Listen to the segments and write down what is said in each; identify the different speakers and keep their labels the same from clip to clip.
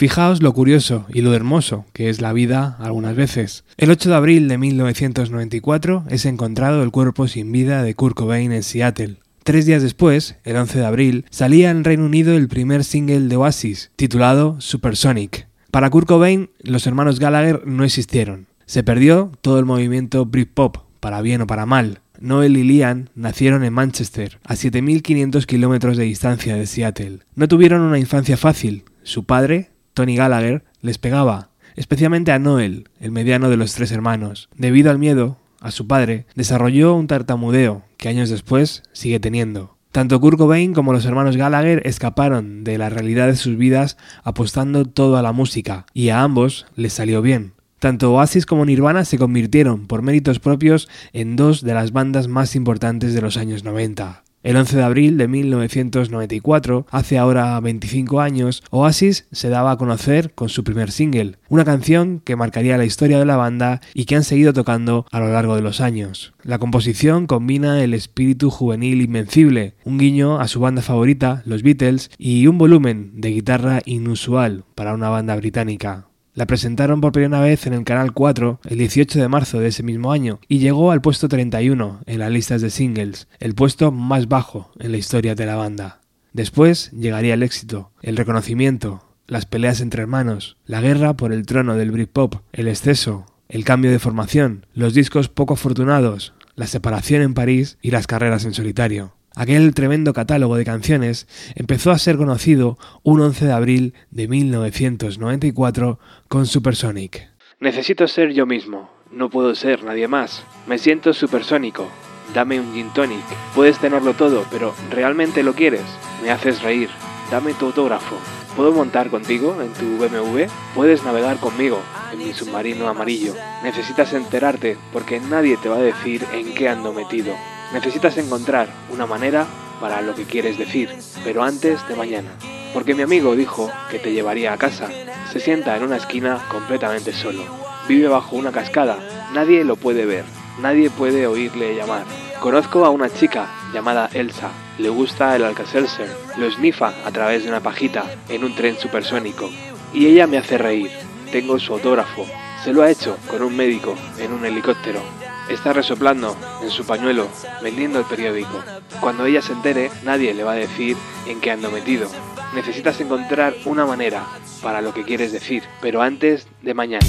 Speaker 1: Fijaos lo curioso y lo hermoso que es la vida algunas veces. El 8 de abril de 1994 es encontrado el cuerpo sin vida de Kurt Cobain en Seattle. Tres días después, el 11 de abril, salía en Reino Unido el primer single de Oasis, titulado Supersonic. Para Kurt Cobain, los hermanos Gallagher no existieron. Se perdió todo el movimiento Britpop, para bien o para mal. Noel y Liam nacieron en Manchester, a 7.500 kilómetros de distancia de Seattle. No tuvieron una infancia fácil. Su padre, Tony Gallagher les pegaba, especialmente a Noel, el mediano de los tres hermanos. Debido al miedo a su padre, desarrolló un tartamudeo que años después sigue teniendo. Tanto Kurt Cobain como los hermanos Gallagher escaparon de la realidad de sus vidas apostando todo a la música, y a ambos les salió bien. Tanto Oasis como Nirvana se convirtieron, por méritos propios, en dos de las bandas más importantes de los años 90. El 11 de abril de 1994, hace ahora 25 años, Oasis se daba a conocer con su primer single, una canción que marcaría la historia de la banda y que han seguido tocando a lo largo de los años. La composición combina el espíritu juvenil invencible, un guiño a su banda favorita, los Beatles, y un volumen de guitarra inusual para una banda británica. La presentaron por primera vez en el Canal 4 el 18 de marzo de ese mismo año y llegó al puesto 31 en las listas de singles, el puesto más bajo en la historia de la banda. Después llegaría el éxito, el reconocimiento, las peleas entre hermanos, la guerra por el trono del Britpop, el exceso, el cambio de formación, los discos poco afortunados, la separación en París y las carreras en solitario. Aquel tremendo catálogo de canciones empezó a ser conocido un 11 de abril de 1994 con Supersonic.
Speaker 2: Necesito ser yo mismo, no puedo ser nadie más. Me siento supersónico. Dame un gin tonic. Puedes tenerlo todo, pero ¿realmente lo quieres? Me haces reír. Dame tu autógrafo. ¿Puedo montar contigo en tu BMW? Puedes navegar conmigo en mi submarino amarillo. Necesitas enterarte porque nadie te va a decir en qué ando metido. Necesitas encontrar una manera para lo que quieres decir, pero antes de mañana. Porque mi amigo dijo que te llevaría a casa. Se sienta en una esquina completamente solo. Vive bajo una cascada. Nadie lo puede ver. Nadie puede oírle llamar. Conozco a una chica llamada Elsa. Le gusta el Alka-Seltzer. Lo snifa a través de una pajita en un tren supersónico. Y ella me hace reír. Tengo su autógrafo. Se lo ha hecho con un médico en un helicóptero. Está resoplando su pañuelo, vendiendo el periódico. Cuando ella se entere, nadie le va a decir en qué ando metido. Necesitas encontrar una manera para lo que quieres decir, pero antes de mañana.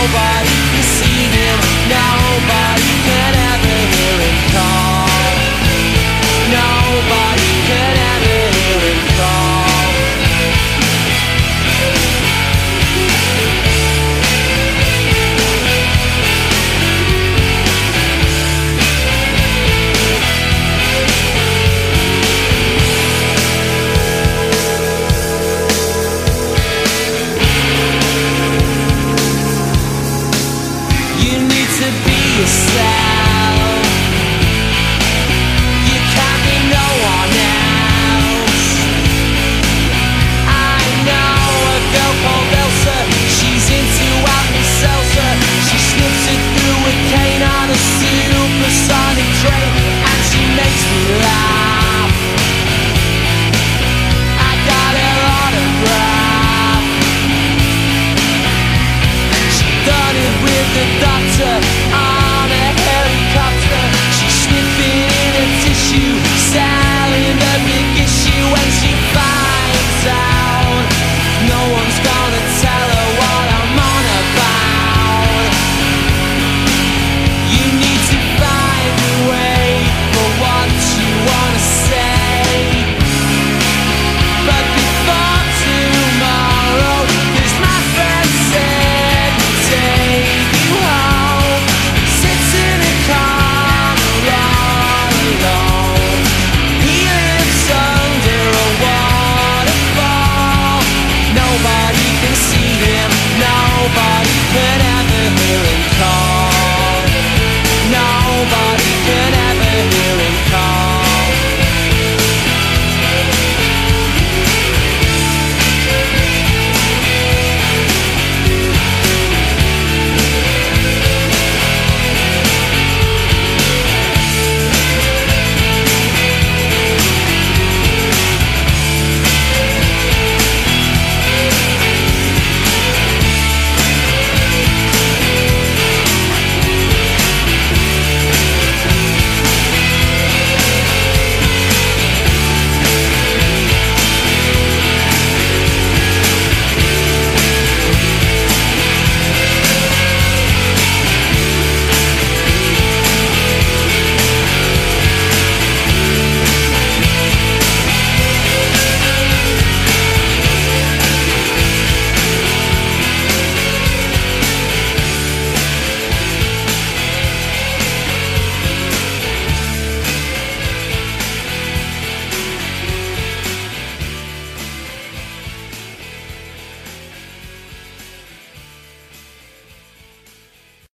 Speaker 2: nobody.